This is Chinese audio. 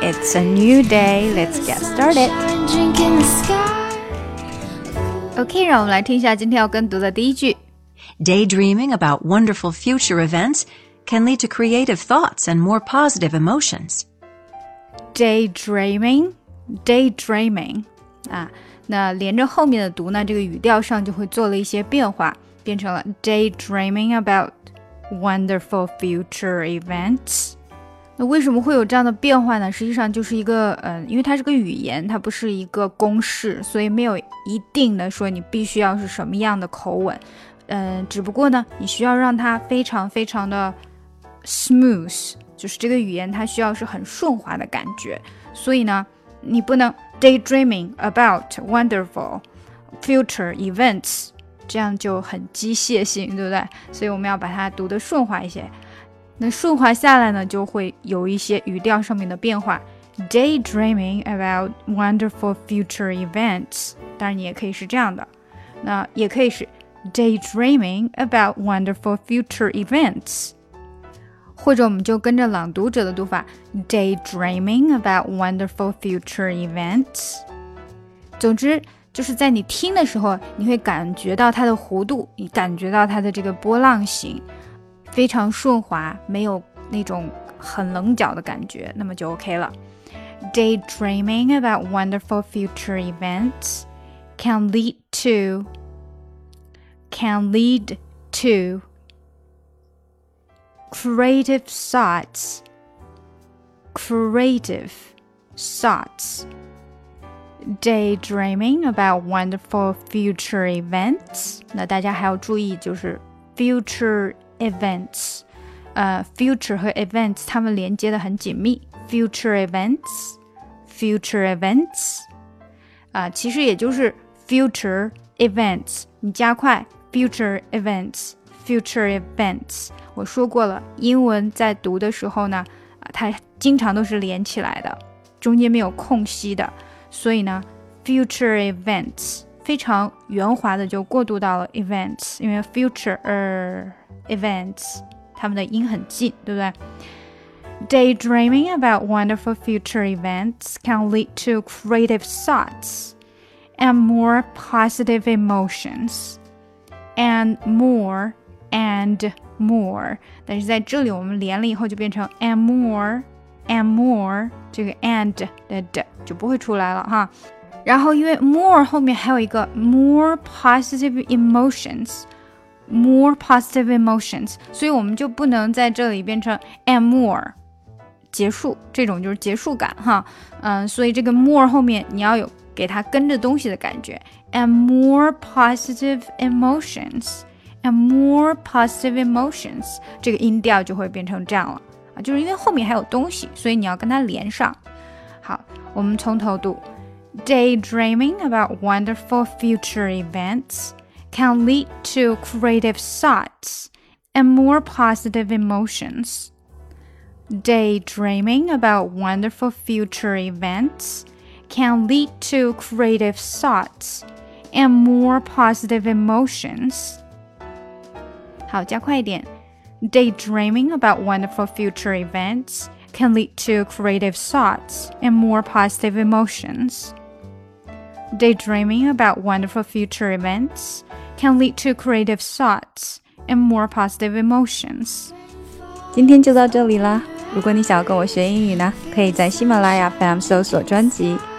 It's a new day. Let's get started. OK，让我们来听一下今天要跟读的第一句。Daydreaming about wonderful future events can lead to creative thoughts and more positive emotions. Daydreaming, daydreaming 啊，那连着后面的读呢，这个语调上就会做了一些变化，变成了 daydreaming about wonderful future events。 那为什么会有这样的变化呢？实际上就是一个，嗯，因为它是个语言，它不是一个公式，所以没有一定的说你必须要是什么样的口吻，嗯，只不过呢，你需要让它非常非常的 smooth，就是这个语言它需要是很顺滑的感觉，所以呢，你不能 daydreaming about wonderful future events，这样就很机械性，对不对？所以我们要把它读得顺滑一些。那顺滑下来呢，就会有一些语调上面的变化。Daydreaming about wonderful future events，当然你也可以是这样的，那也可以是 daydreaming about wonderful future events，或者我们就跟着朗读者的读法，daydreaming about wonderful future events。总之，就是在你听的时候，你会感觉到它的弧度，你感觉到它的这个波浪形。非常顺滑，没有那种很棱角的感觉，那么就 OK 了。Daydreaming about wonderful future events can lead to can lead to creative thoughts creative thoughts daydreaming about wonderful future events 那大家还要注意就是 future events，呃，future 和 events 它们连接的很紧密。future events，future events，啊，其实也就是 future events，你加快 future events，future events。我说过了，英文在读的时候呢，啊，它经常都是连起来的，中间没有空隙的，所以呢，future events 非常圆滑的就过渡到了 events，因为 future 呃。events，它们的音很近，对不对？Daydreaming about wonderful future events can lead to creative thoughts and more positive emotions and more and more。但是在这里我们连了以后就变成 and more and more，这个 and 的的就不会出来了哈。 然后因为 more 后面还有一个 more positive emotions。more positive emotions，所以我们就不能在这里变成 and more 结束，这种就是结束感哈，嗯，所以这个 more 后面你要有给它跟着东西的感觉，and more positive emotions，and more positive emotions，这个音调就会变成这样了啊，就是因为后面还有东西，所以你要跟它连上。好，我们从头读 ，daydreaming about wonderful future events。can lead to creative thoughts and more positive emotions. Daydreaming about wonderful future events can lead to creative thoughts and more positive emotions. 好，加快一点。Daydreaming about wonderful future events can lead to creative thoughts and more positive emotions. Daydreaming about wonderful future events can lead to creative thoughts and more positive emotions. 今天就到这里啦！如果你想要跟我学英语呢，可以在喜马拉雅 FM 搜索专辑“